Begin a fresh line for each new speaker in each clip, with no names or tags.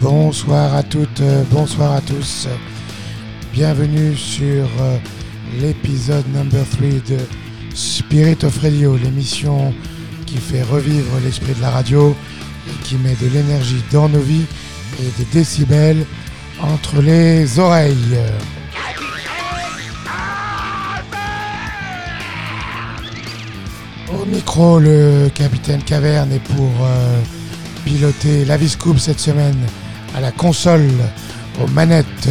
Bonsoir à toutes, euh, bonsoir à tous. Bienvenue sur euh, l'épisode number 3 de Spirit of Radio, l'émission qui fait revivre l'esprit de la radio et qui met de l'énergie dans nos vies et des décibels entre les oreilles. Au micro, le capitaine Caverne est pour euh, piloter la Viscoupe cette semaine à la console, aux manettes.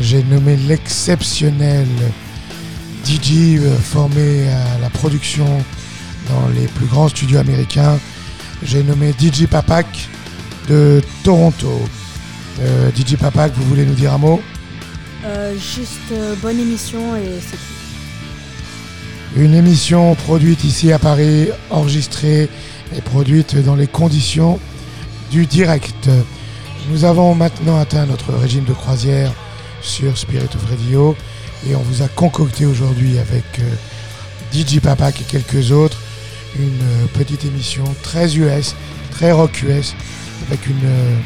J'ai nommé l'exceptionnel DJ euh, formé à la production dans les plus grands studios américains. J'ai nommé DJ Papak de Toronto. Euh, DJ Papak, vous voulez nous dire un mot?
Juste bonne émission et c'est tout.
Une émission produite ici à Paris, enregistrée et produite dans les conditions du direct. Nous avons maintenant atteint notre régime de croisière sur Spirit of Radio et on vous a concocté aujourd'hui avec euh, DJ Papak et quelques autres une euh, petite émission très US, très rock US, avec une euh,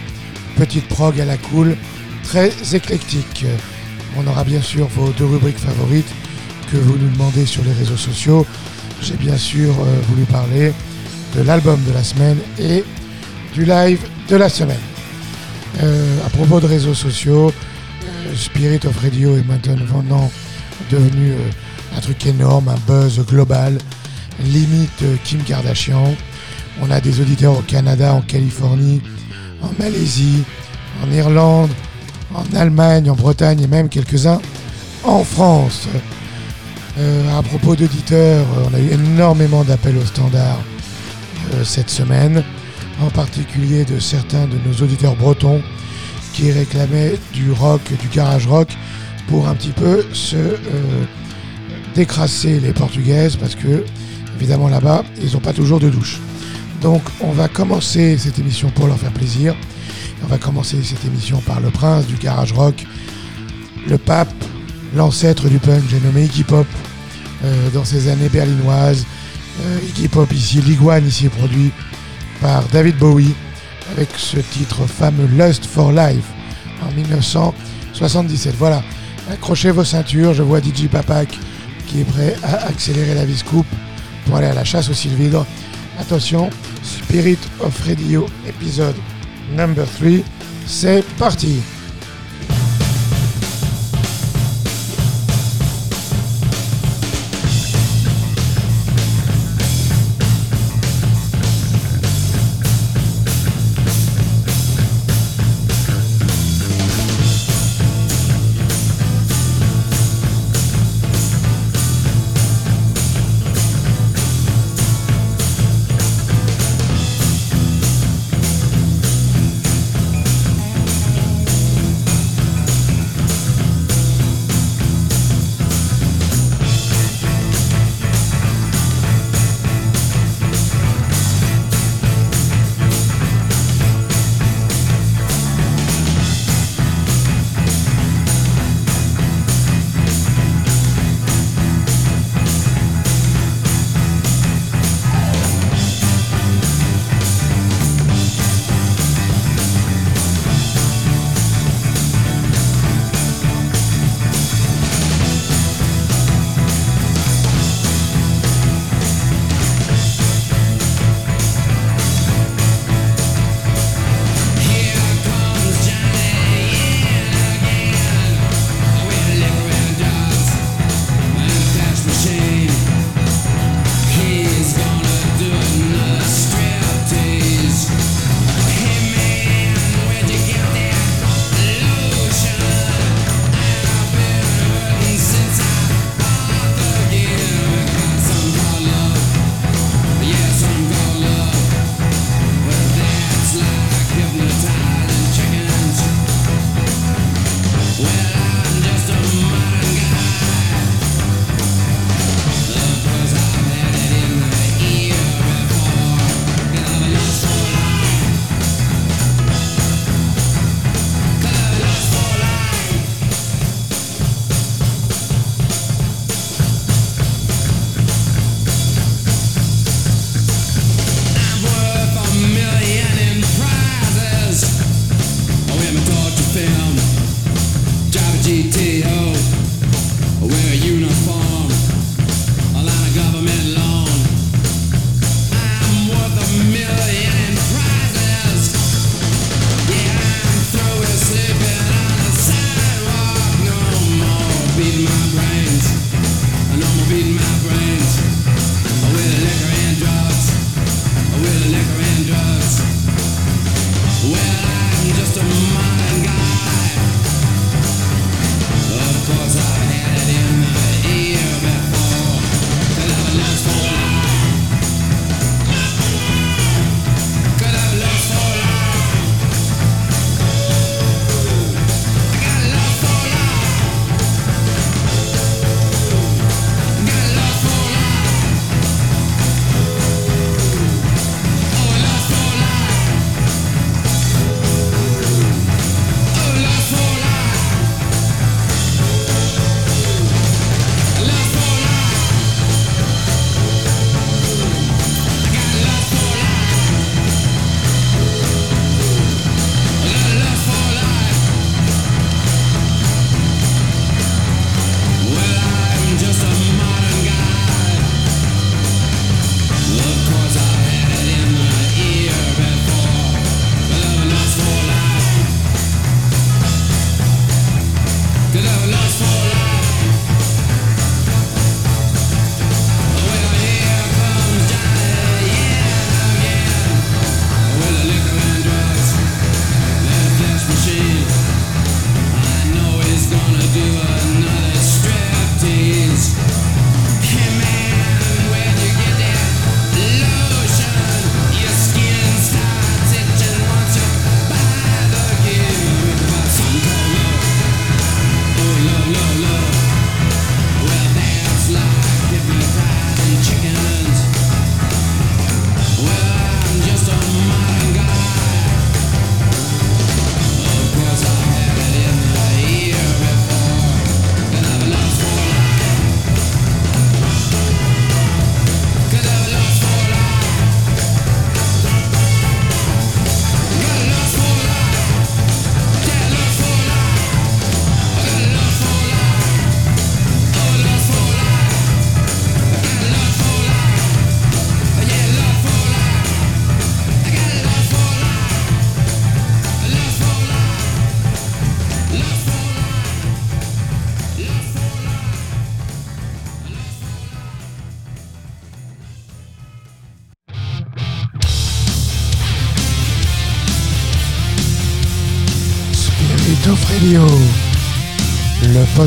petite prog à la cool, très éclectique. On aura bien sûr vos deux rubriques favorites que vous nous demandez sur les réseaux sociaux. J'ai bien sûr euh, voulu parler de l'album de la semaine et du live de la semaine. Euh, à propos de réseaux sociaux, euh, Spirit of Radio est maintenant devenu un truc énorme, un buzz global, limite Kim Kardashian. On a des auditeurs au Canada, en Californie, en Malaisie, en Irlande, en Allemagne, en Bretagne et même quelques-uns en France. Euh, à propos d'auditeurs, euh, on a eu énormément d'appels au standard euh, cette semaine, en particulier de certains de nos auditeurs bretons qui réclamaient du rock, du garage rock, pour un petit peu se décrasser les portugaises, parce que évidemment là-bas, ils n'ont pas toujours de douche. Donc on va commencer cette émission pour leur faire plaisir. On va commencer cette émission par le prince du garage rock, le pape, l'ancêtre du punk, j'ai nommé Iggy Pop, dans ces années berlinoises. Euh, Iggy Pop ici, l'Iguane ici produit par David Bowie, avec ce titre fameux Lust for Life en 1977. Voilà, accrochez vos ceintures, je vois DJ Papak qui est prêt à accélérer la viscoupe pour aller à la chasse au sylvidre. Attention, Spirit of Radio épisode number 3, c'est parti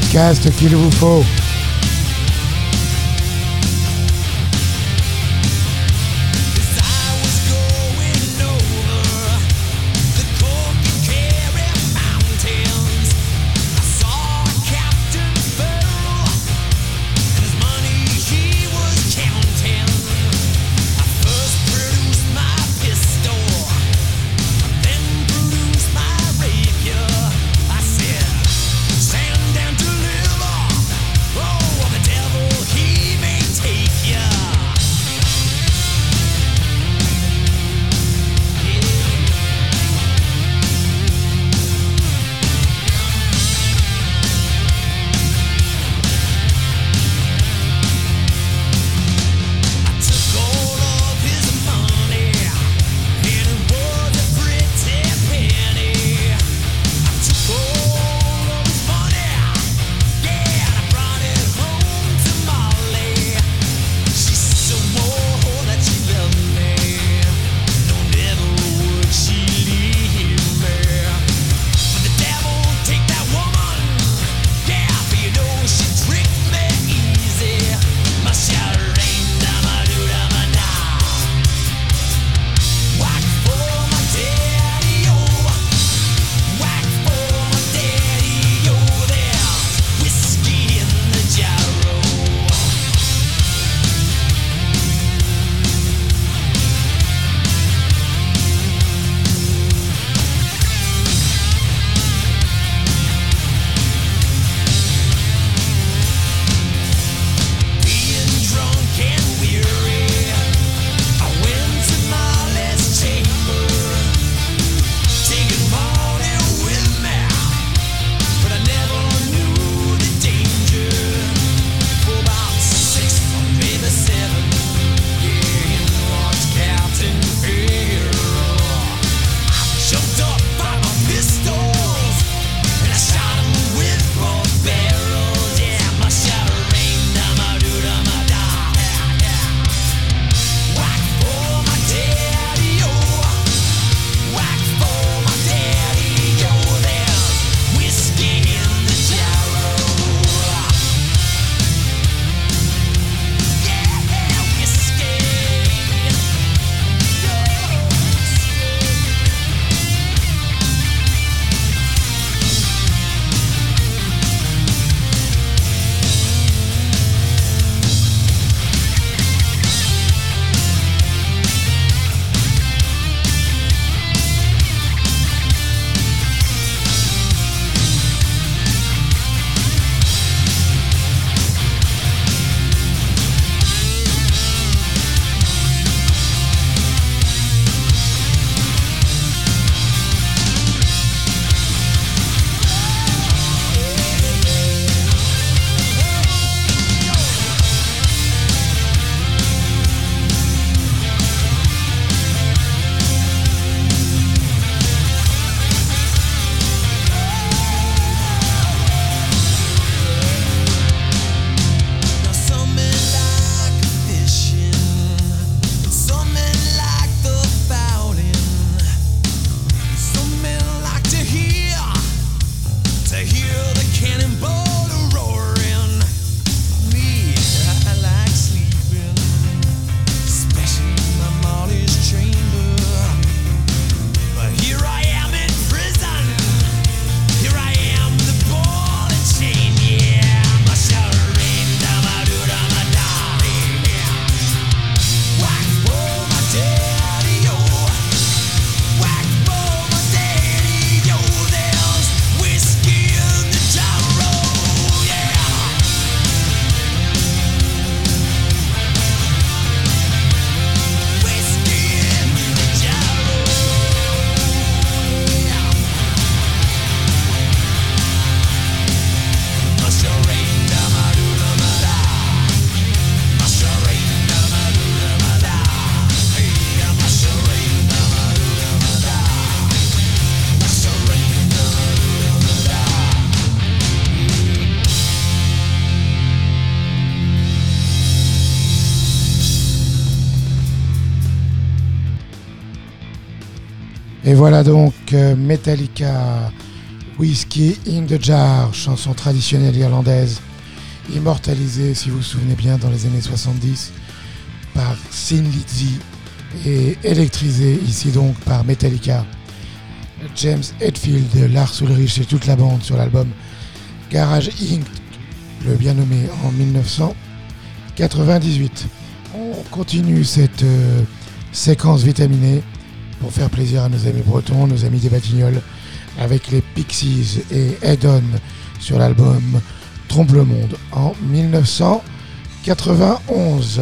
podcast qu'il vous Et voilà donc euh, Metallica,
Whiskey in the Jar, chanson traditionnelle irlandaise, immortalisée, si vous vous souvenez bien, dans les années 70 par Sin Lizzy et électrisée ici donc par Metallica. James Hetfield, Lars Ulrich et toute la bande sur l'album Garage Inc., le bien nommé en 1998. On continue cette euh, séquence vitaminée pour faire plaisir à nos amis bretons, nos amis des Batignolles, avec les Pixies et Head On sur l'album Trompe le Monde en 1991.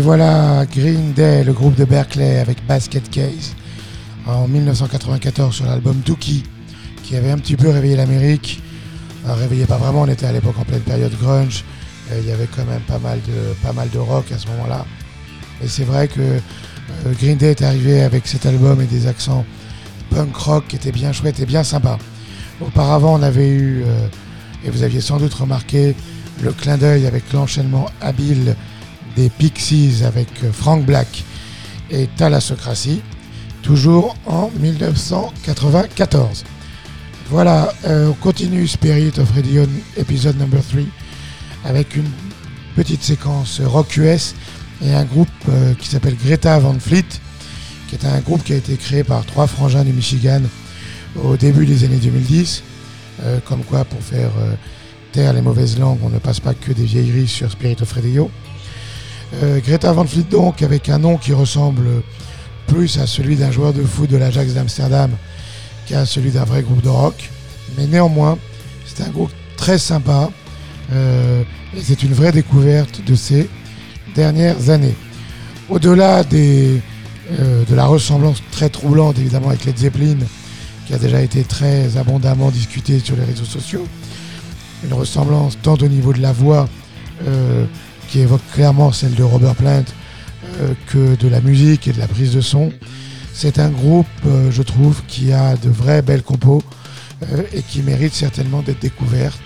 Et voilà Green Day, le groupe de Berkeley avec Basket Case en 1994 sur l'album Dookie qui avait un petit peu réveillé l'Amérique. Euh, réveillé pas vraiment, on était à l'époque en pleine période grunge. Il y avait quand même pas mal de, pas mal de rock à ce moment-là. Et c'est vrai que euh, Green Day est arrivé avec cet album et des accents punk rock qui étaient bien chouettes et bien sympas. Auparavant, on avait eu, euh, et vous aviez sans doute remarqué, le clin d'œil avec l'enchaînement habile des Pixies avec euh, Frank Black et Thalassocratie, toujours en 1994. Voilà, euh, on continue Spirit of Radio épisode number 3 avec une petite séquence rock US et un groupe euh, qui s'appelle Greta Van Fleet, qui est un groupe qui a été créé par trois frangins du Michigan au début des années 2010. Euh, comme quoi, pour faire taire les mauvaises langues, on ne passe pas que des vieilleries sur Spirit of Radio. Euh, Greta Van Fleet donc avec un nom qui ressemble plus à celui d'un joueur de foot de l'Ajax d'Amsterdam qu'à celui d'un vrai groupe de rock. Mais néanmoins, c'est un groupe très sympa euh, et c'est une vraie découverte de ces dernières années. Au-delà euh, de la ressemblance très troublante évidemment avec Led Zeppelin, qui a déjà été très abondamment discutée sur les réseaux sociaux, une ressemblance tant au niveau de la voix qui évoque clairement celle de Robert Plant euh, que de la musique et de la prise de son. C'est un groupe, euh, je trouve, qui a de vraies belles compos euh, et qui mérite certainement d'être découverte,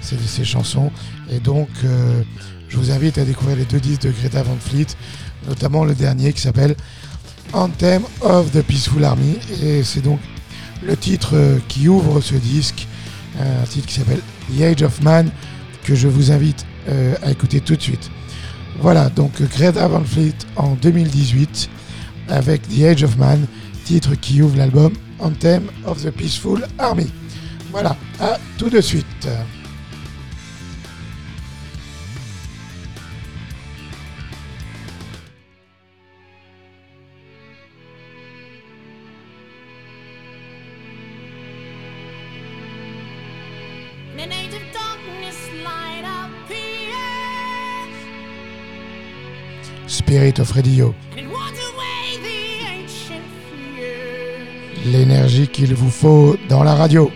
ces, ces chansons. Et donc, je vous invite à découvrir les deux disques de Greta Van Fleet, notamment le dernier qui s'appelle Anthem of the Peaceful Army. Et c'est donc le titre qui ouvre ce disque, un titre qui s'appelle The Age of Man, que je vous invite euh, à écouter tout de suite. Voilà, donc Greta Van Fleet en 2018 avec The Age of Man, titre qui ouvre l'album Anthem of the Peaceful Army. Voilà, à tout de suite. Spirit of Radio.
l'énergie qu'il vous faut dans la radio.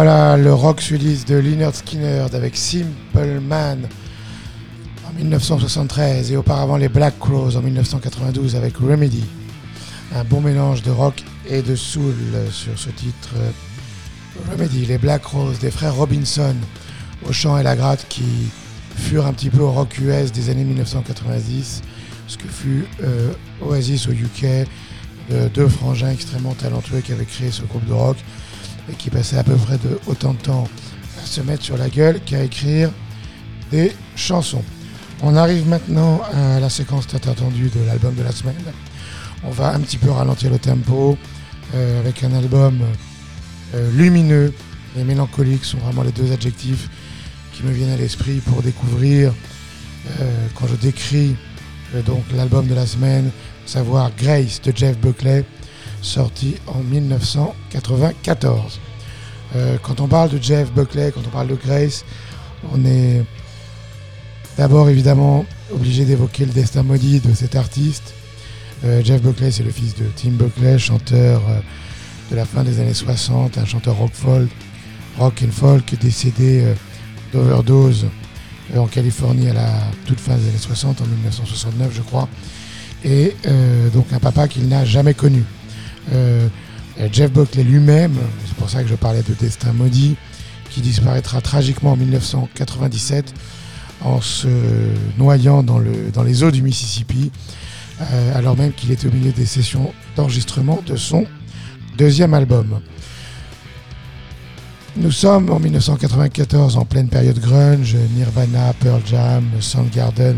Voilà le rock sudiste de Leonard Skinner avec Simple Man en 1973 et auparavant les Black Crows en 1992 avec Remedy. Un bon mélange de rock et de soul sur ce titre. Remedy, les Black Crows des frères Robinson au chant et la gratte qui furent un petit peu au rock US des années 1990, ce que fut euh, Oasis au UK, deux frangins extrêmement talentueux qui avaient créé ce groupe de rock et qui passaient à peu près autant de temps à se mettre sur la gueule qu'à écrire des chansons. On arrive maintenant à la séquence tant attendue de l'album de la semaine. On va un petit peu ralentir le tempo euh, avec un album euh, lumineux et mélancolique sont vraiment les deux adjectifs qui me viennent à l'esprit pour découvrir euh, quand je décris l'album de la semaine, savoir Grace de Jeff Buckley, sorti en 1994. Euh, quand on parle de Jeff Buckley, quand on parle de Grace, on est d'abord évidemment obligé d'évoquer le destin maudit de cet artiste. Euh, Jeff Buckley, c'est le fils de Tim Buckley, chanteur euh, de la fin des années 60, un chanteur rock folk, rock and folk décédé d'overdose en Californie à la toute fin des années 60, en 1969 je crois, et donc un papa qu'il n'a jamais connu. Euh, Jeff Buckley lui-même, c'est pour ça que je parlais de destin maudit, qui disparaîtra tragiquement en 1997 en se noyant dans les eaux du Mississippi, euh, alors même qu'il était au milieu des sessions d'enregistrement de son deuxième album. Nous sommes en 1994 en pleine période grunge, Nirvana, Pearl Jam, Soundgarden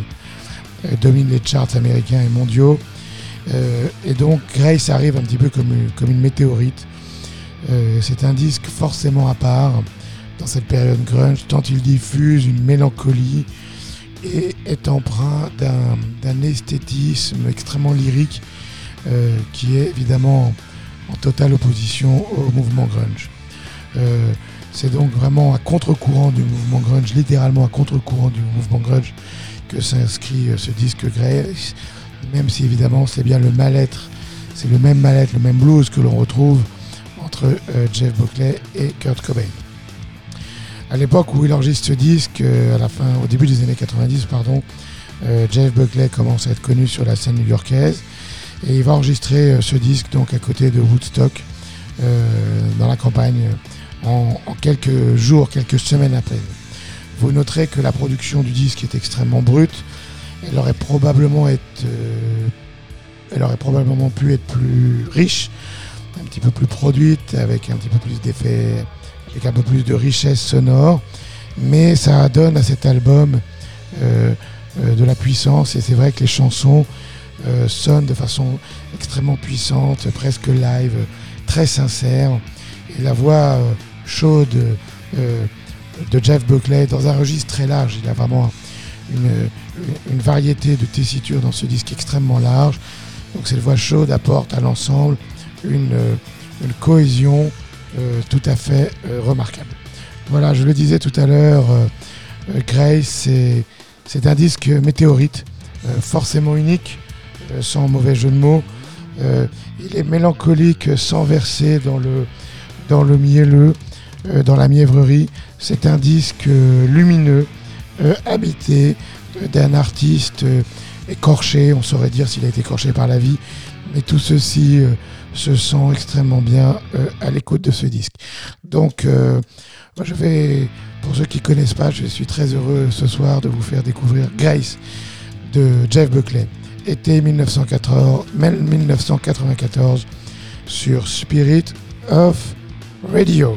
euh, dominent les charts américains et mondiaux. Euh, et donc Grace arrive un petit peu comme une, météorite. Euh, c'est un disque forcément à part dans cette période grunge, tant il diffuse une mélancolie et est empreint d'un esthétisme extrêmement lyrique euh, qui est évidemment en totale opposition au mouvement grunge. C'est donc vraiment à contre-courant du mouvement grunge, littéralement à contre-courant du mouvement grunge, que s'inscrit ce disque Grace, même si évidemment c'est bien le mal-être, c'est le même mal-être, le même blues que l'on retrouve entre euh, Jeff Buckley et Kurt Cobain. À l'époque où il enregistre ce disque, euh, à la fin, au début des années 90, pardon, euh, Jeff Buckley commence à être connu sur la scène new-yorkaise et il va enregistrer ce disque donc à côté de Woodstock dans la campagne en, quelques jours, quelques semaines peine. Vous noterez que la production du disque est extrêmement brute. Elle aurait probablement été, euh, elle aurait probablement pu être plus riche, un petit peu plus produite, avec un petit peu plus d'effets, avec un peu plus de richesse sonore. Mais ça donne à cet album euh, euh, de la puissance et c'est vrai que les chansons sonnent de façon extrêmement puissante, presque live, très sincère. Et la voix chaude de Jeff Buckley dans un registre très large. Il a vraiment une, une variété de tessitures dans ce disque extrêmement large. Donc cette voix chaude apporte à l'ensemble une, euh, cohésion euh, tout à fait euh, remarquable. Voilà, je le disais tout à l'heure, Grace, c'est, un disque météorite, forcément unique, sans mauvais jeu de mots. Il est mélancolique sans verser dans le, dans le mielleux, dans la mièvrerie. C'est un disque lumineux, habité d'un artiste euh, écorché, on saurait dire s'il a été écorché par la vie, mais tout ceci euh, se sent extrêmement bien euh, à l'écoute de ce disque. Donc, euh, moi, je vais, pour ceux qui ne connaissent pas, je suis très heureux ce soir de vous faire découvrir Grace de Jeff Buckley, été 1914, 1994 sur Spirit of Radio.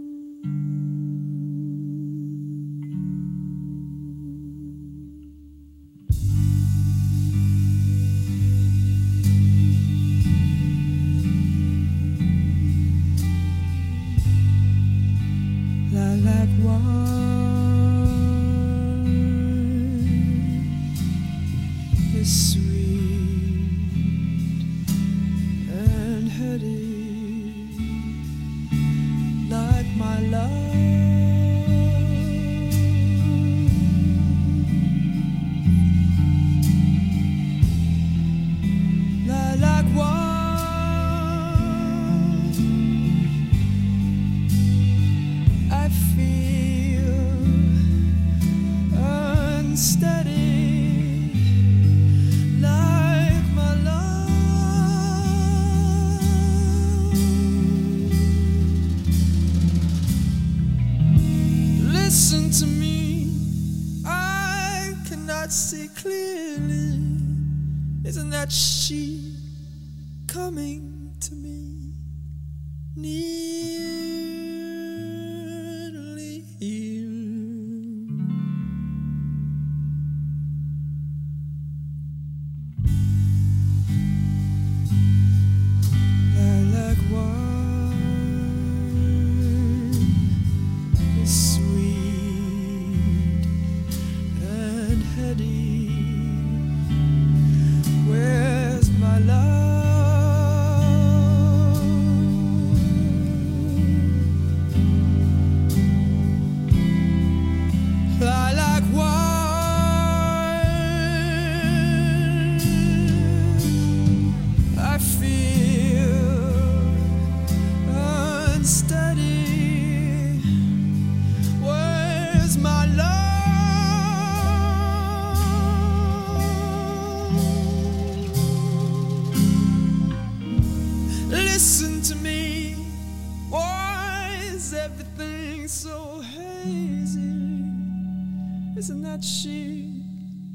that she,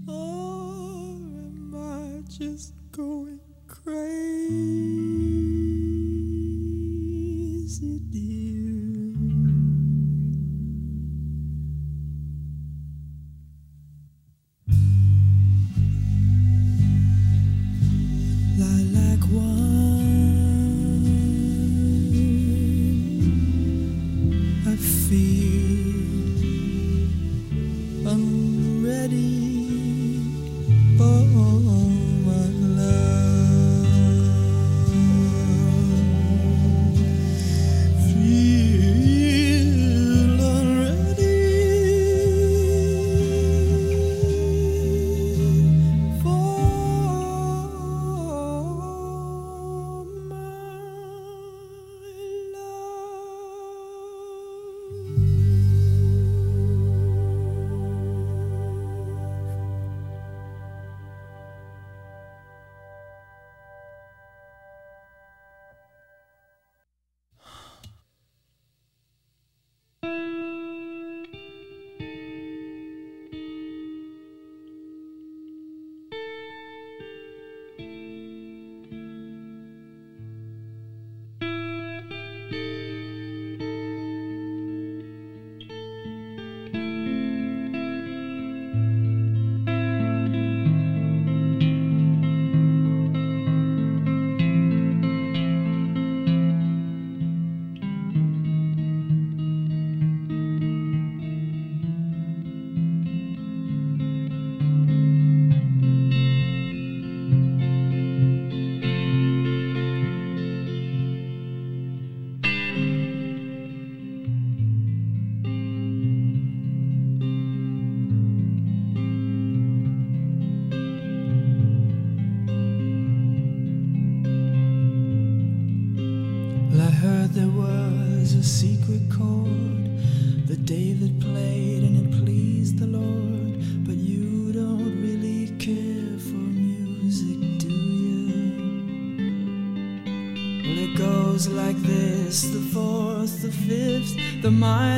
or am I just going?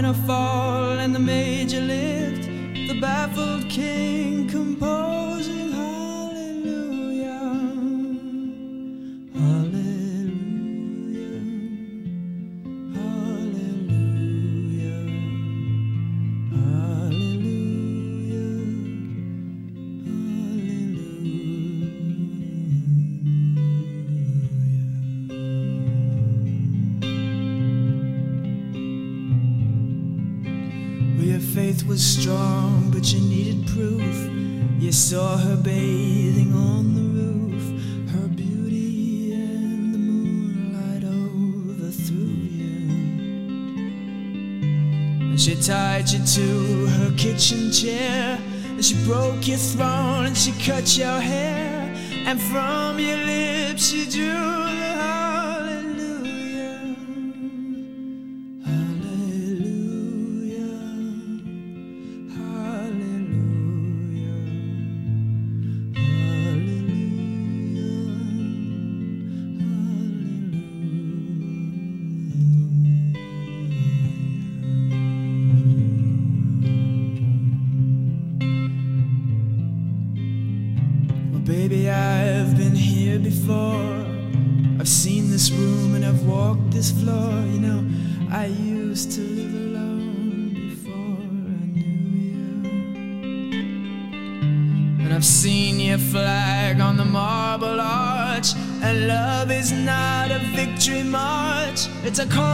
gonna fall. kitchen chair. And she broke your throne and she cut your hair. And from your lips she drew a call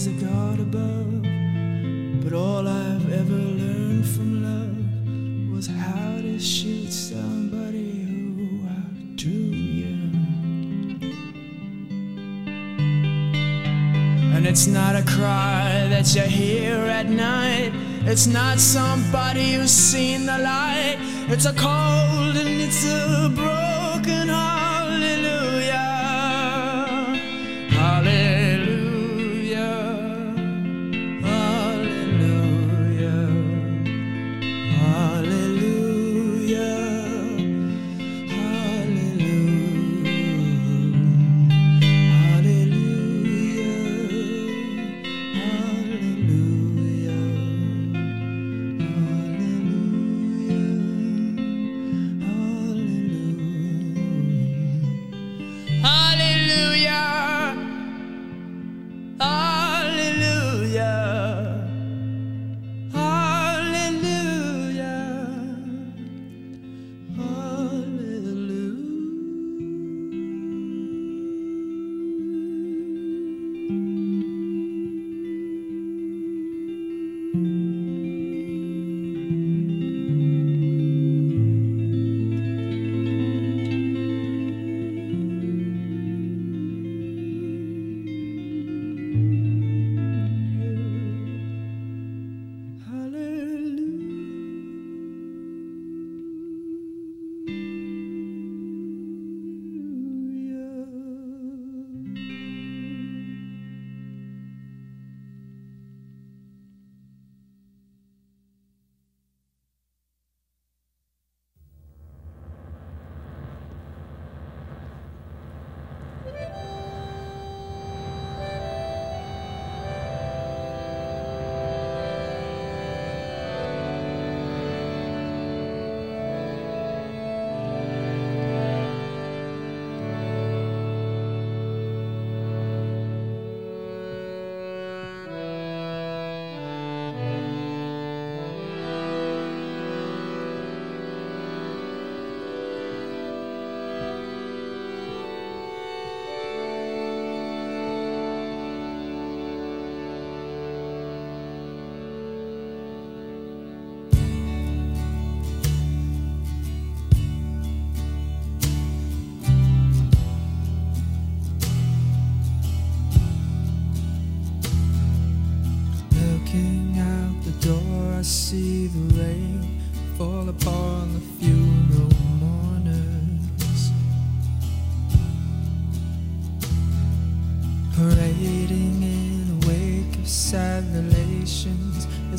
is a God above. But all I've ever learned from love was how to shoot somebody who outdrew you. And it's not a cry that you hear at night. It's not somebody who's seen the light. It's a cold and it's a broken heart.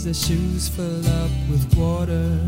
Their shoes fill up with water.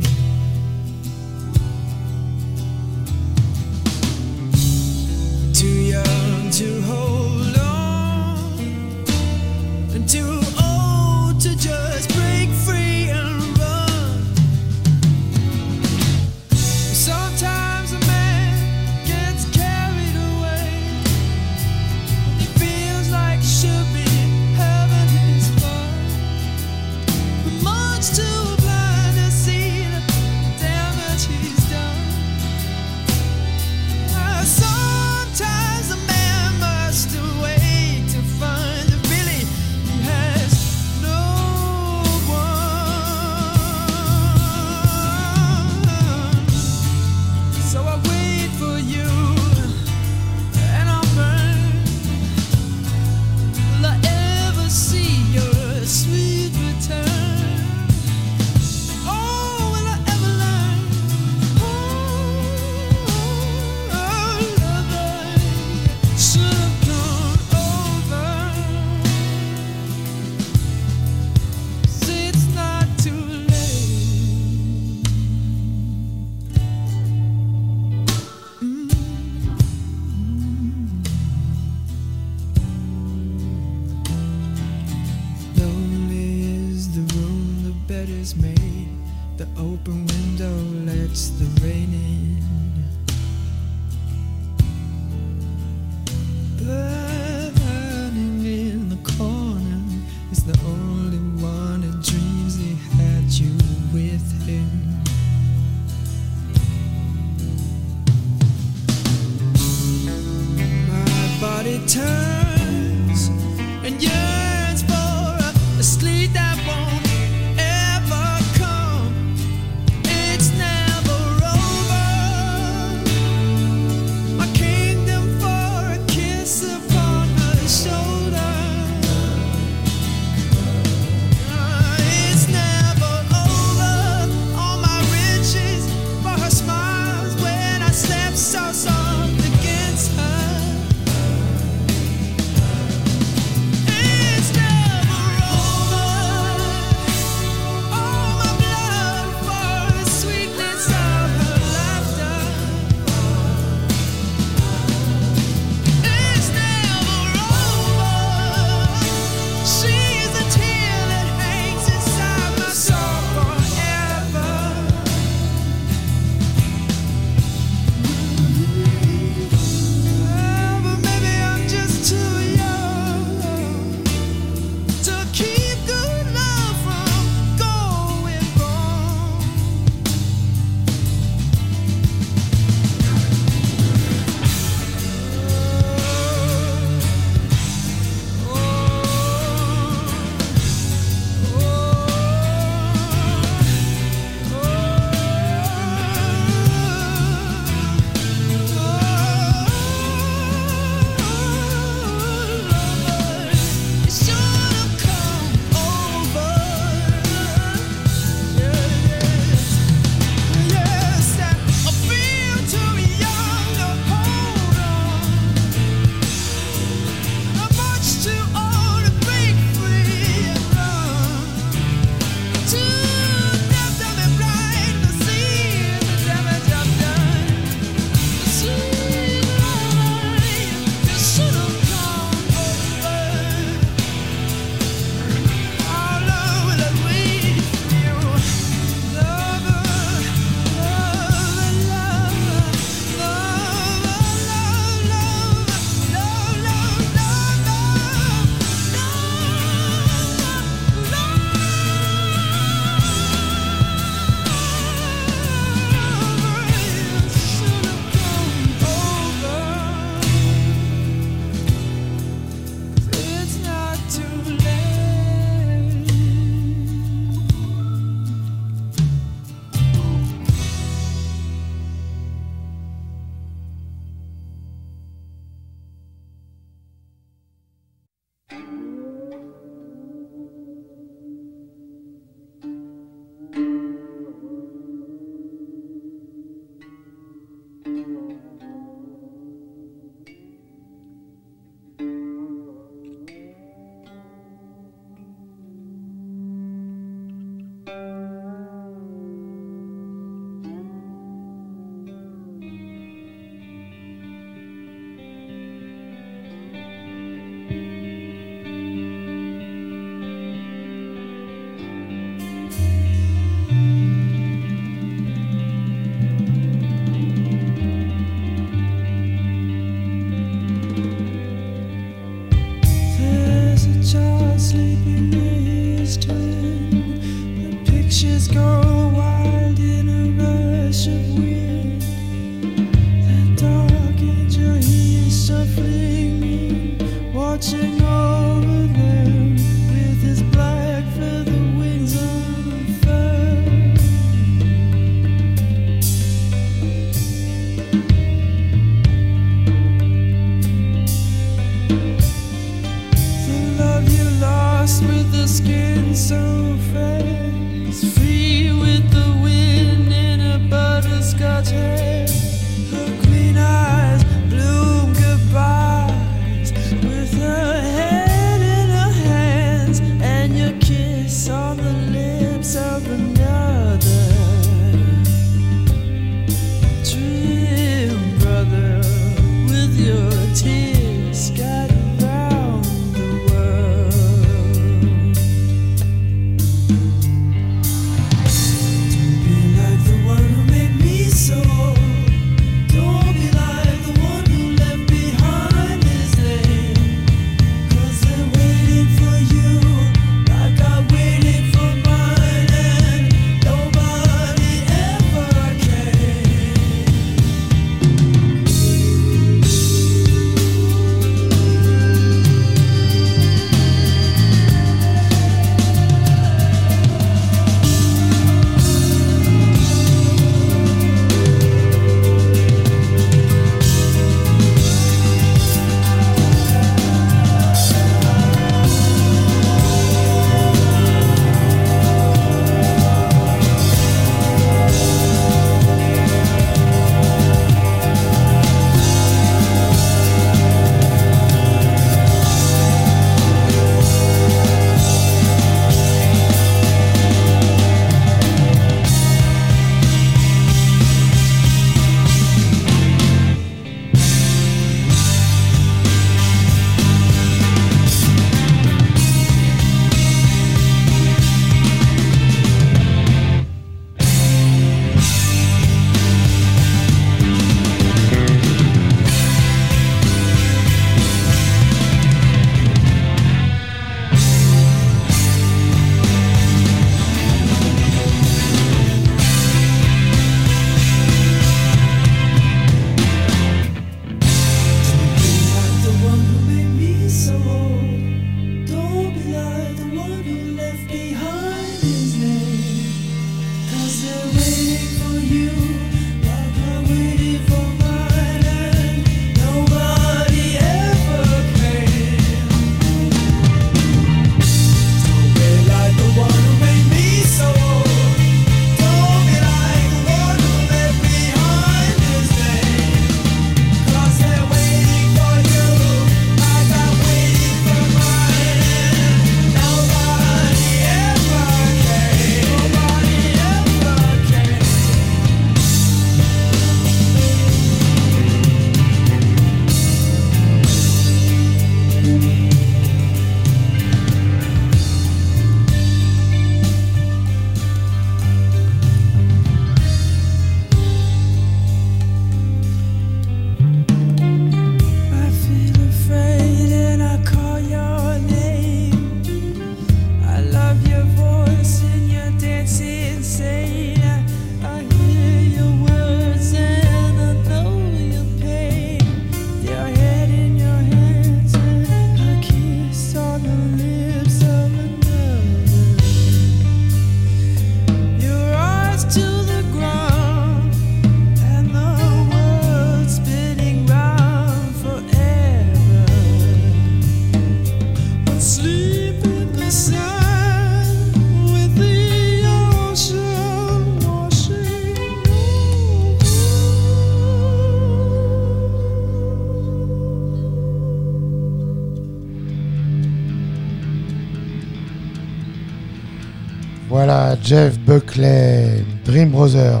Jeff Buckley, Dream Brother,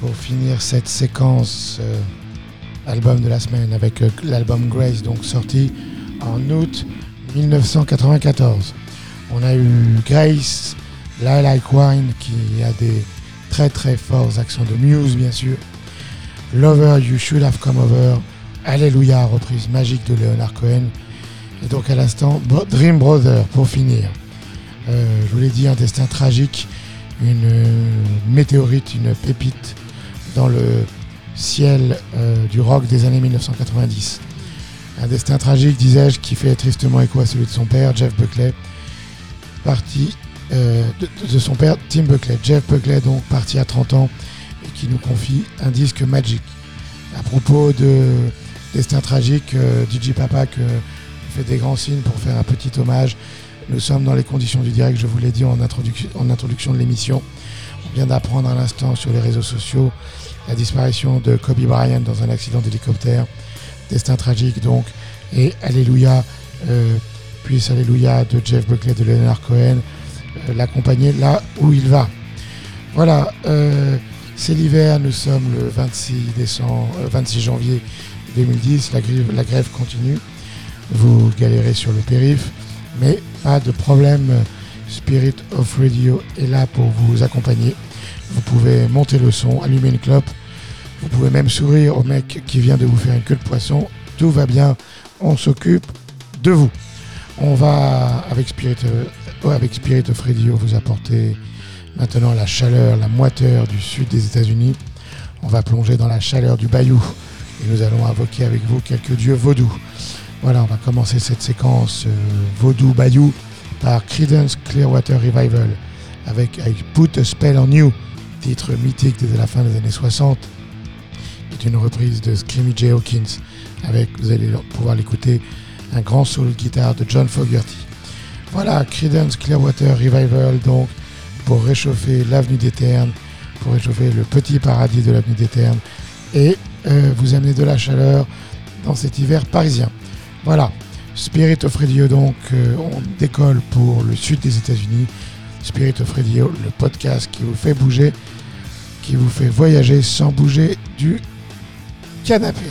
pour finir cette séquence euh, album de la semaine avec euh, l'album Grace, donc sorti en août 1994. On a eu Grace, La Like Wine, qui a des très très forts accents de Muse, bien sûr. Lover, You Should Have Come Over, Alléluia, reprise magique de Leonard Cohen. Et donc à l'instant, Dream Brother pour finir. Euh, je vous l'ai dit, un destin tragique, une météorite, une pépite dans le ciel euh, du rock des années 1990. Un destin tragique, disais-je, qui fait tristement écho à celui de son père, Jeff Buckley, parti euh, de, son père, Tim Buckley. Jeff Buckley, donc, parti à 30 ans et qui nous confie un disque Magic. À propos de destin tragique, DJ Papa que fait des grands signes pour faire un petit hommage. Nous sommes dans les conditions du direct, je vous l'ai dit en, introduc- en introduction de l'émission. On vient d'apprendre à l'instant sur les réseaux sociaux la disparition de Kobe Bryant dans un accident d'hélicoptère. Destin tragique donc. Et Alléluia, euh, Alléluia de Jeff Buckley, de Leonard Cohen, euh, l'accompagner là où il va. Voilà, euh, c'est l'hiver, nous sommes le 26, décembre, euh, 26 janvier 2010, la grève, la grève continue. Vous galérez sur le périph', mais pas de problème. Spirit of Radio est là pour vous accompagner. Vous pouvez monter le son, allumer une clope. Vous pouvez même sourire au mec qui vient de vous faire une queue de poisson. Tout va bien, on s'occupe de vous. On va, avec Spirit, euh, of Radio, vous apporter maintenant la chaleur, la moiteur du sud des États-Unis. On va plonger dans la chaleur du bayou et nous allons invoquer avec vous quelques dieux vaudous. Voilà, on va commencer cette séquence euh, vaudou bayou par Credence Clearwater Revival avec I Put a Spell on You, titre mythique dès la fin des années 60, qui est une reprise de Screamy J. Hawkins avec, vous allez pouvoir l'écouter, un grand de guitare de John Fogerty. Voilà, Credence Clearwater Revival donc pour réchauffer l'avenue des Ternes, pour réchauffer le petit paradis de l'avenue des Ternes et euh, vous amener de la chaleur dans cet hiver parisien. Voilà, Spirit of Radio donc, euh, on décolle pour le sud des États-Unis. Spirit of Radio, le podcast qui vous fait bouger, qui vous fait voyager sans bouger du canapé.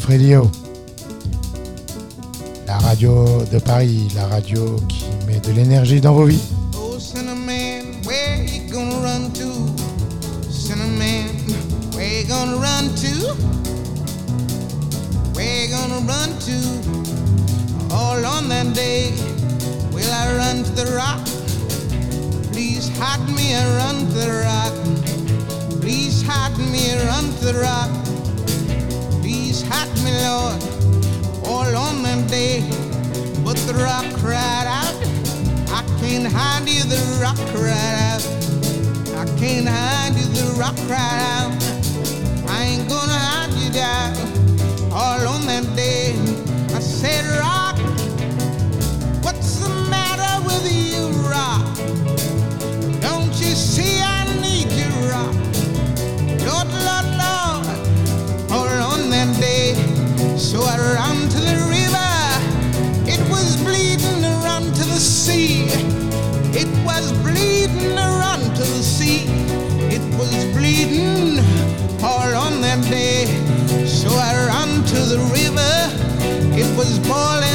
Of
Radio. La radio de Paris, la radio qui met de l'énergie dans vos vies.
Oh, Cinnamon, where you gonna run to? Cinnamon, where you gonna run to? Where you gonna run to? All on that day, will I run to the rock? Please hide me and run to the rock. Please hide me and run to the rock. Please me, Lord, all on that day. But the rock cried out, I can't hide you, the rock cried out. I can't hide you, the rock cried out. I ain't gonna hide you down all on that day. I said, Rock, what's the matter with you, Rock? So I ran to the river, it was bleeding, I ran to the sea. It was bleeding, I ran to the sea. It was bleeding all on that day. So I ran to the river, it was boiling.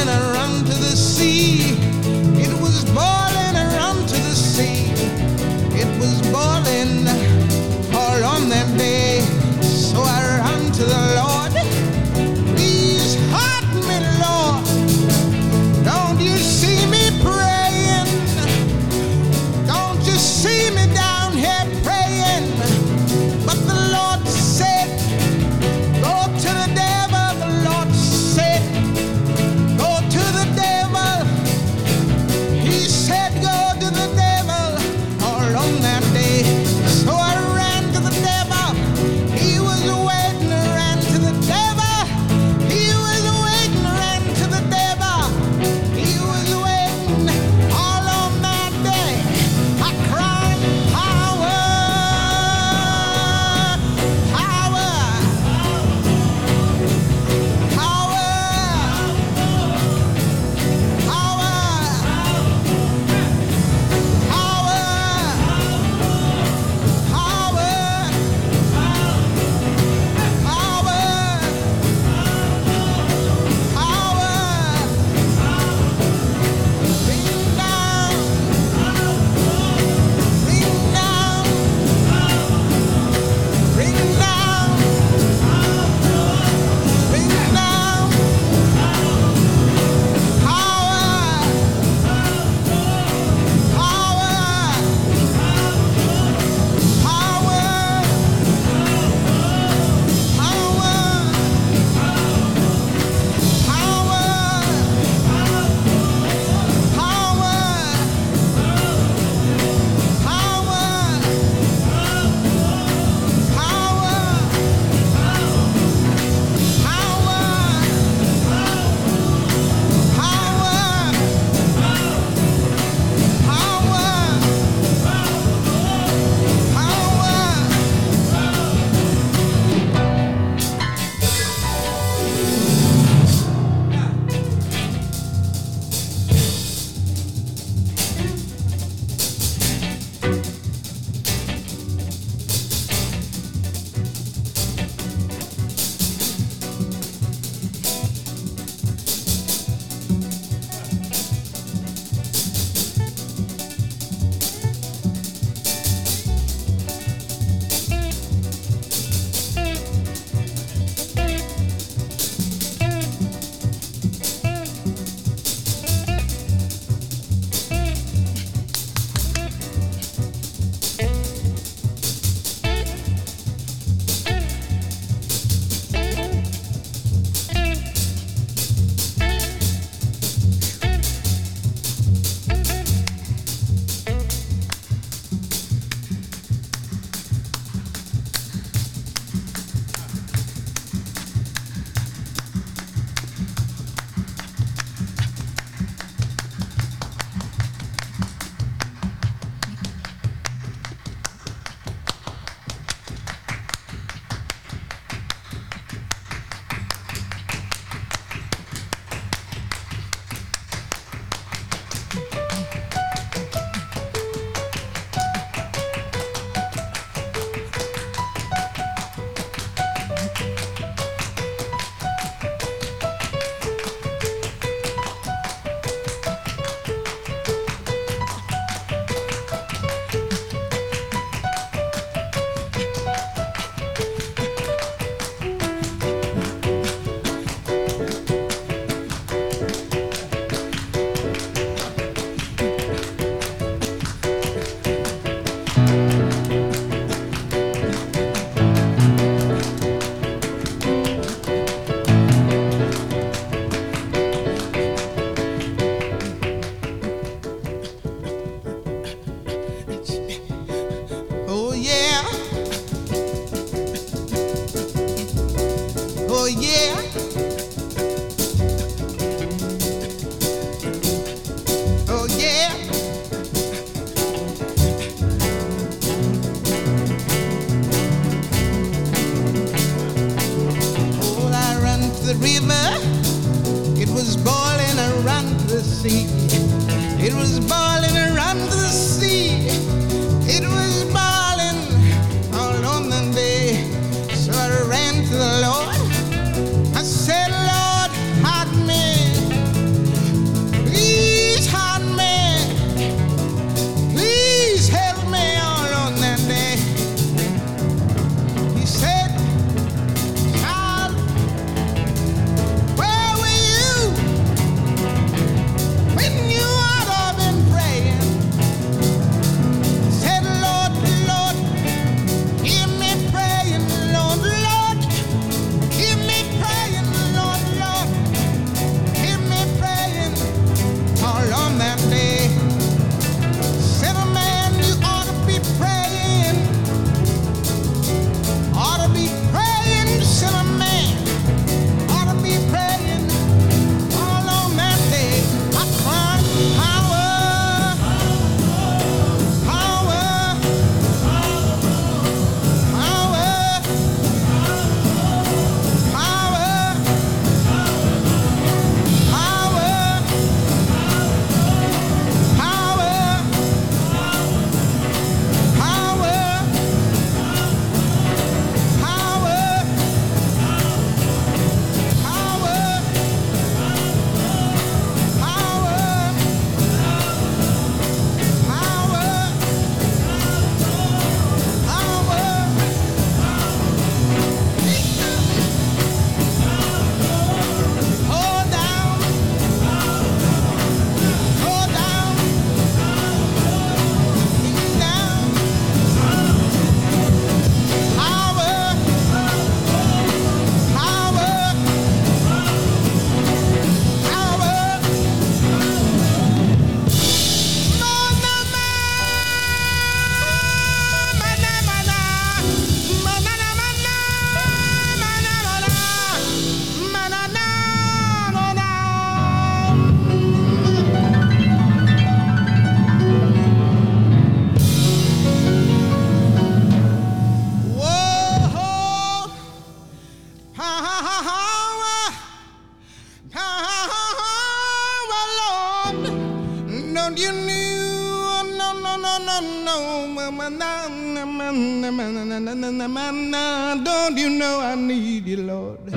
Na, na. Don't you know I need you, Lord?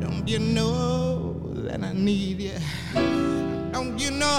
Don't you know that I need you? Don't you know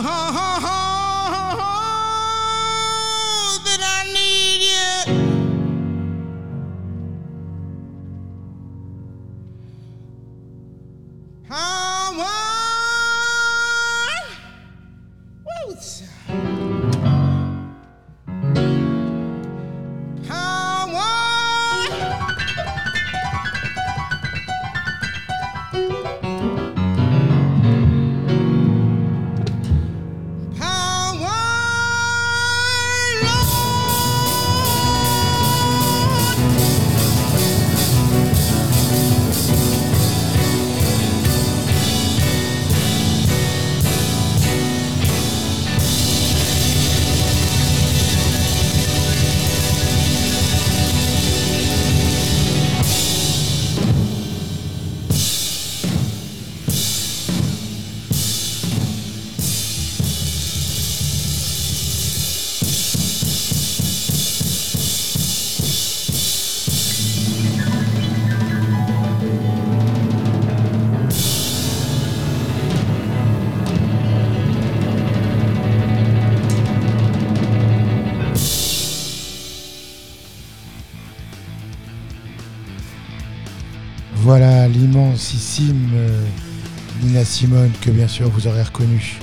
Simone que bien sûr vous aurez reconnu.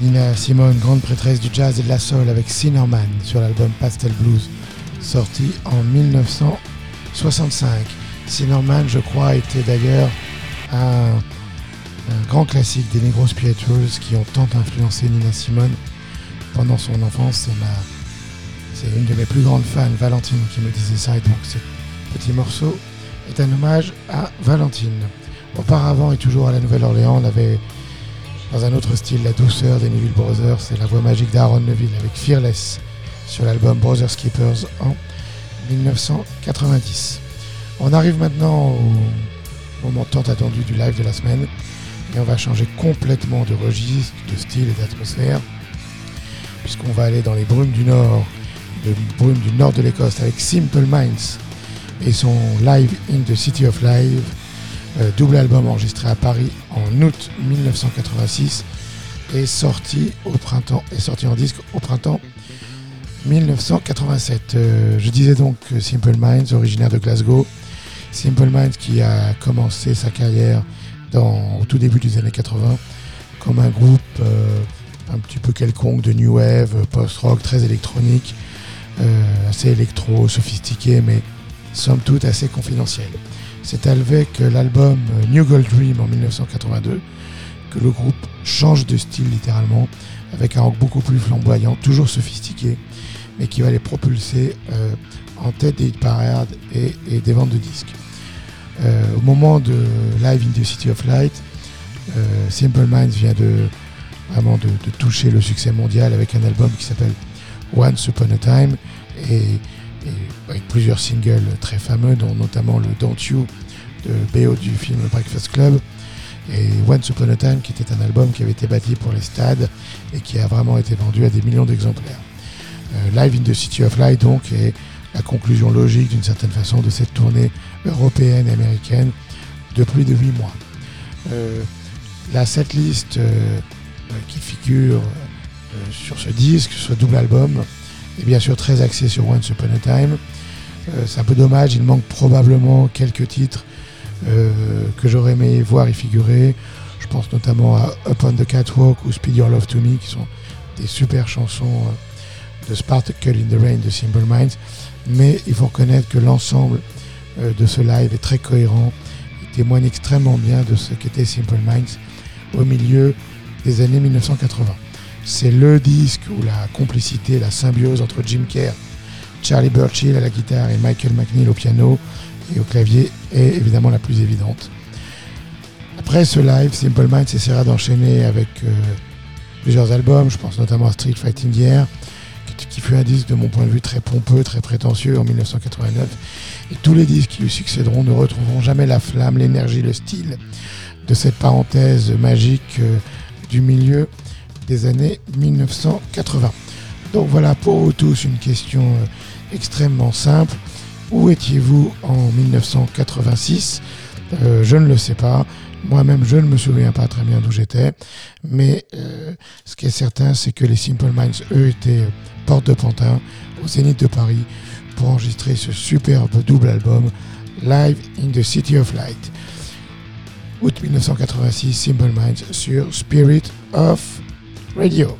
Nina Simone, grande prêtresse du jazz et de la soul avec Cinnamon sur l'album Pastel Blues, sorti en 1965. Cinnamon, je crois, était d'ailleurs un, grand classique des Negro Spirituals qui ont tant influencé Nina Simone pendant son enfance. C'est c'est une de mes plus grandes fans, Valentine, qui me disait ça. Et donc, ce petit morceau est un hommage à Valentine. Auparavant et toujours à la Nouvelle-Orléans, on avait dans un autre style la douceur des Neville Brothers et la voix magique d'Aaron Neville avec Fearless sur l'album Brothers Keepers en 1990. On arrive maintenant au moment tant attendu du live de la semaine. Et on va changer complètement de registre, de style et d'atmosphère, puisqu'on va aller dans les brumes du nord, les brumes du nord de l'Écosse avec Simple Minds et son Live in the City of Live, euh, double album enregistré à Paris en août 1986 et sorti en disque au printemps 1987. Euh, je disais donc Simple Minds, originaire de Glasgow, Simple Minds qui a commencé sa carrière dans, au tout début des années 80 comme un groupe euh, un petit peu quelconque de new wave, post-rock, très électronique, assez électro, sophistiqué, mais somme toute assez confidentiel. C'est avec l'album New Gold Dream en 1982 que le groupe change de style littéralement, avec un rock beaucoup plus flamboyant, toujours sophistiqué, mais qui va les propulser euh, en tête des hit parades et, des ventes de disques. Euh, au moment de Live in the City of Light, euh, Simple Minds vient de vraiment de, toucher le succès mondial avec un album qui s'appelle Once Upon a Time avec plusieurs singles très fameux, dont notamment le Don't You de BO du film Breakfast Club et Once Upon a Time qui était un album qui avait été bâti pour les stades et qui a vraiment été vendu à des millions d'exemplaires. Euh, Live in the City of Light donc est la conclusion logique d'une certaine façon de cette tournée européenne et américaine de plus de 8 mois. Euh, la setlist euh, qui figure sur ce disque, ce double album, est bien sûr très axée sur Once Upon a Time. Euh, c'est un peu dommage, il manque probablement quelques titres euh, que j'aurais aimé voir y figurer. Je pense notamment à Up on the Catwalk ou Speed Your Love to Me, qui sont des super chansons euh, de Sparkle in the Rain de Simple Minds. Mais il faut reconnaître que l'ensemble de ce live est très cohérent. Il témoigne extrêmement bien de ce qu'était Simple Minds au milieu des années 1980. C'est le disque où la complicité, la symbiose entre Jim Kerr, Charlie Burchill à la guitare et Michael McNeil au piano et au clavier est évidemment la plus évidente. Après ce live, Simple Minds essaiera d'enchaîner avec euh, plusieurs albums, je pense notamment à Street Fighting Gear, qui, fut un disque de mon point de vue très pompeux, très prétentieux en 1989. Et tous les disques qui lui succéderont ne retrouveront jamais la flamme, l'énergie, le style de cette parenthèse magique euh, du milieu des années 1980. Donc voilà pour vous tous une question euh, extrêmement simple. Où étiez-vous en 1986 Euh, Je ne le sais pas. Moi-même, je ne me souviens pas très bien d'où j'étais. Mais euh, ce qui est certain, c'est que les Simple Minds, eux, étaient porte de Pantin, au Zénith de Paris, pour enregistrer ce superbe double album, Live in the City of Light. Août 1986, Simple Minds sur Spirit of Radio.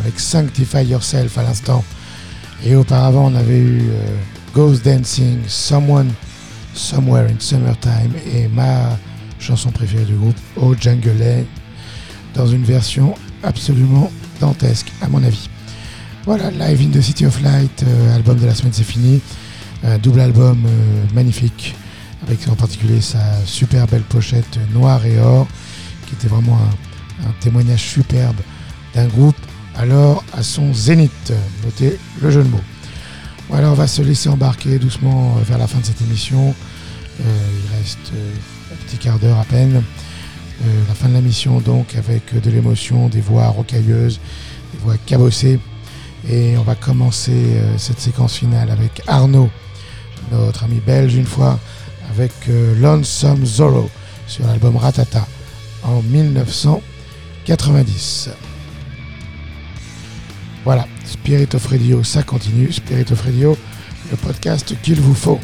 Avec Sanctify Yourself à l'instant. Et auparavant, on avait eu euh, Ghost Dancing, Someone, Somewhere in Summertime, et ma chanson préférée du groupe, Oh Jungle dans une version absolument dantesque, à mon avis. Voilà, Live in the City of Light, euh, album de la semaine, c'est fini. Un double album euh, magnifique, avec en particulier sa super belle pochette noire et or, qui était vraiment un témoignage superbe d'un groupe alors à son zénith. Notez le jeu de mots. Voilà, on va se laisser embarquer doucement euh, vers la fin de cette émission. Euh, il reste euh, un petit quart d'heure à peine. La fin de la mission donc avec de l'émotion, des voix rocailleuses, des voix cabossées. Et on va commencer cette séquence finale avec Arnaud, notre ami belge une fois, avec Lonesome Zorro sur l'album Ratata en 1990. Voilà, Spirit of Radio, ça continue. Spirit of Radio, le podcast qu'il vous faut.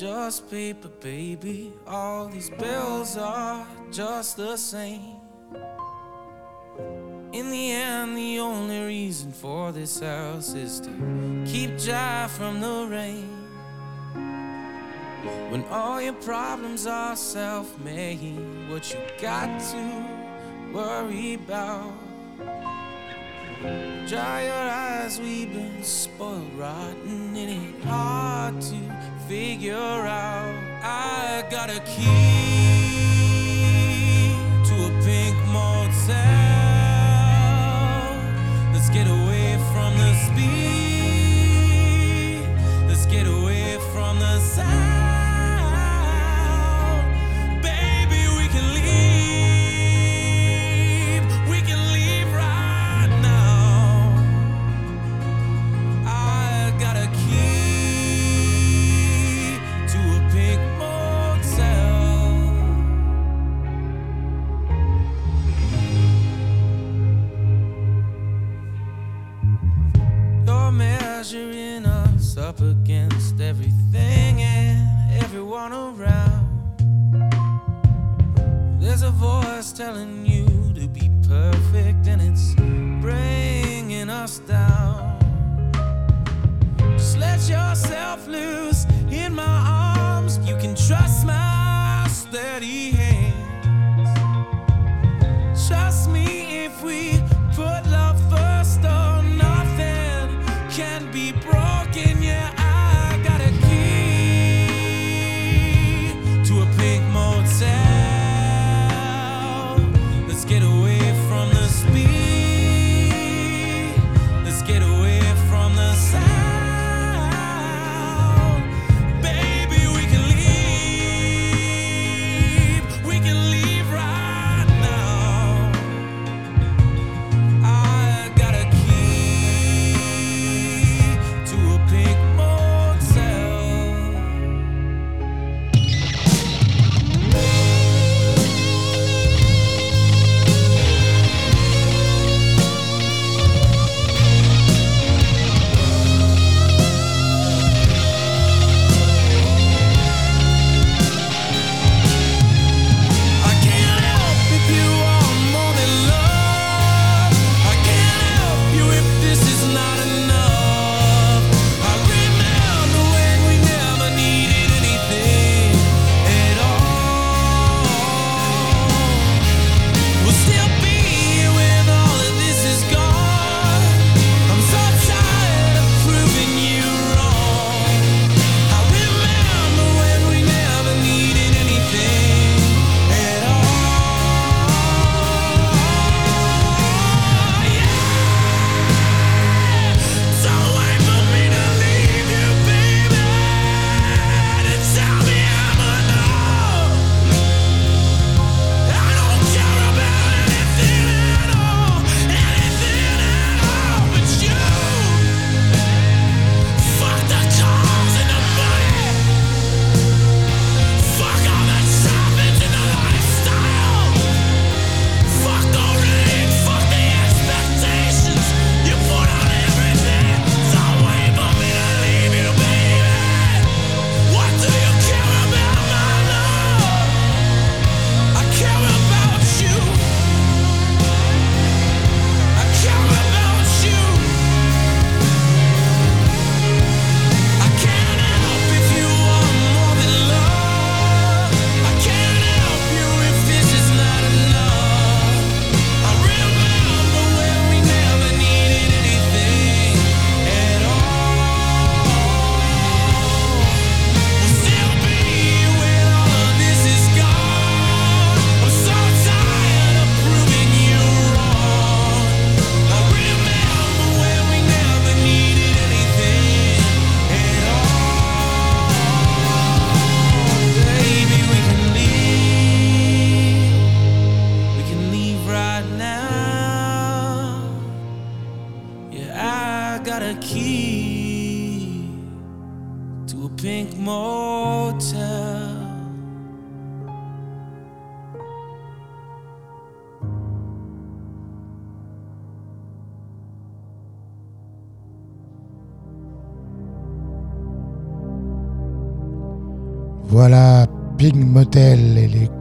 just
paper, baby. All these bills are just the same. In the end, the only reason for this house is to keep dry from the rain. When all your problems are self made, what you got to worry about? Dry your eyes, we've been spoiled rotten, it ain't hard to figure out. I got a key to a pink motel. Let's get away from the speed. measuring us up against everything and everyone around. There's a voice telling you to be perfect, and it's bringing us down. Just let yourself loose in my arms. You can trust my.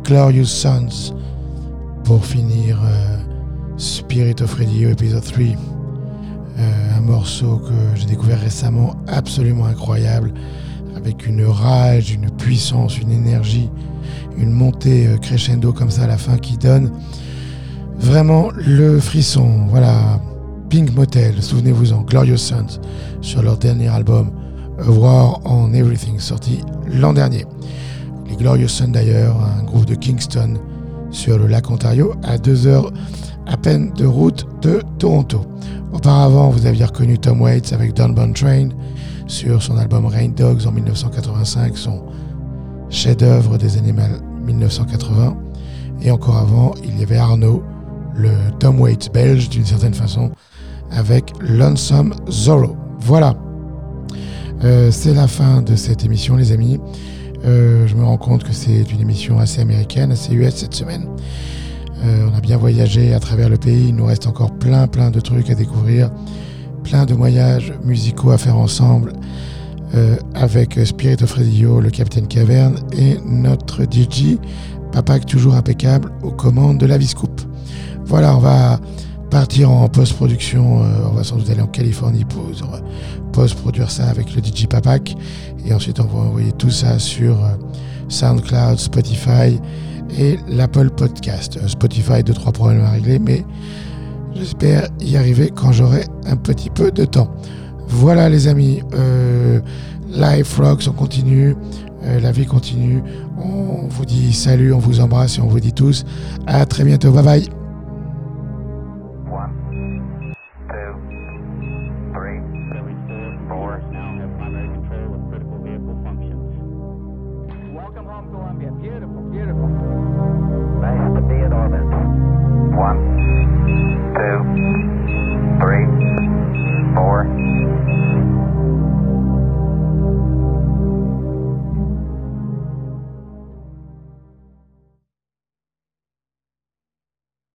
Glorious Sons pour finir euh, Spirit of Radio épisode 3. Euh, un morceau que j'ai découvert récemment absolument incroyable avec une rage, une puissance, une énergie, une montée euh, crescendo comme ça à la fin qui donne vraiment le frisson. Voilà, Pink Motel, souvenez-vous-en, Glorious Sons sur leur dernier album A War on Everything sorti l'an dernier. Glorious Sons d'ailleurs, un groupe de Kingston sur le lac Ontario à deux heures à peine de route de Toronto. Auparavant, vous aviez reconnu Tom Waits avec Downbound Train sur son album Rain Dogs en 1985, son chef-d'œuvre des années 1980. Et encore avant, il y avait Arnaud, le Tom Waits belge d'une certaine façon, avec Lonesome Zorro. Voilà. Euh, c'est la fin de cette émission, les amis. Euh, je me rends compte que c'est une émission assez américaine, assez US cette semaine. Euh, on a bien voyagé à travers le pays. Il nous reste encore plein, plein de trucs à découvrir, plein de voyages musicaux à faire ensemble euh, avec Spirit of Radio, le Capitaine Caverne et notre DJ Papac toujours impeccable aux commandes de la Viscoupe. Voilà, on va partir en post-production. euh, on va sans doute aller en Californie pour euh, post-produire ça avec le DJ Papac. Et ensuite, on va envoyer tout ça sur euh, SoundCloud, Spotify et l'Apple Podcast. Spotify, deux, trois problèmes à régler, mais j'espère y arriver quand j'aurai un petit peu de temps. Voilà les amis, Live Rocks, on continue, la vie continue. On vous dit salut, on vous embrasse et on vous dit tous à très bientôt. Bye bye.